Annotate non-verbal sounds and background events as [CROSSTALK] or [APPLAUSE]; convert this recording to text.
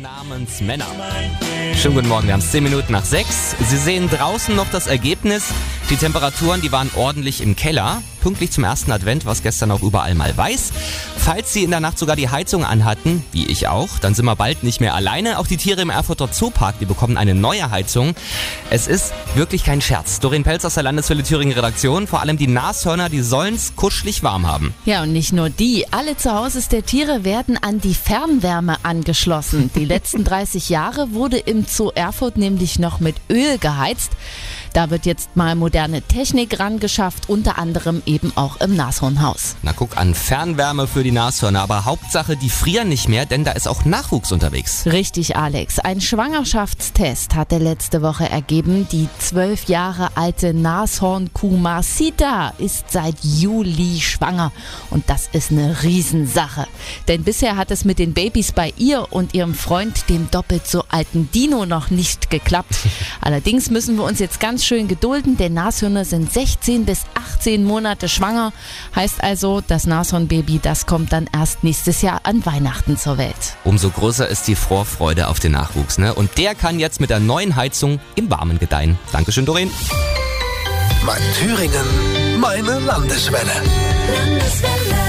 namens Männer. Schönen guten Morgen, wir haben es 10 Minuten nach 6. Sie sehen draußen noch das Ergebnis. Die Temperaturen, die waren ordentlich im Keller. Pünktlich zum ersten Advent war es gestern auch überall mal weiß. Falls Sie in der Nacht sogar die Heizung anhatten, wie ich auch, dann sind wir bald nicht mehr alleine. Auch die Tiere im Erfurter Zoopark, die bekommen eine neue Heizung. Es ist wirklich kein Scherz. Doreen Pelz aus der Landeswelle Thüringen Redaktion, vor allem die Nashörner, die sollen es kuschelig warm haben. Ja, und nicht nur die. Alle Zuhause der Tiere werden an die Fernwärme angeschlossen. Die [LAUGHS] letzten 30 Jahre wurde im Zoo Erfurt nämlich noch mit Öl geheizt. Da wird jetzt mal moderne Technik rangeschafft, unter anderem eben auch im Nashornhaus. Na guck an, Fernwärme für die Nashörner, aber Hauptsache, die frieren nicht mehr, denn da ist auch Nachwuchs unterwegs. Richtig, Alex. Ein Schwangerschaftstest hatte letzte Woche ergeben, die zwölf Jahre alte Nashornkuh Marcita ist seit Juli schwanger. Und das ist eine Riesensache. Denn bisher hat es mit den Babys bei ihr und ihrem Freund, dem doppelt so alten Dino, noch nicht geklappt. [LAUGHS] Allerdings müssen wir uns jetzt ganz schön gedulden, denn Nashörner sind 16 bis 18 Monate schwanger. Heißt also, das Nashornbaby, das kommt dann erst nächstes Jahr an Weihnachten zur Welt. Umso größer ist die Vorfreude auf den Nachwuchs, ne? Und der kann jetzt mit der neuen Heizung im Warmen gedeihen. Dankeschön, Doreen. Mein Thüringen, meine Landeswelle. Landeswelle.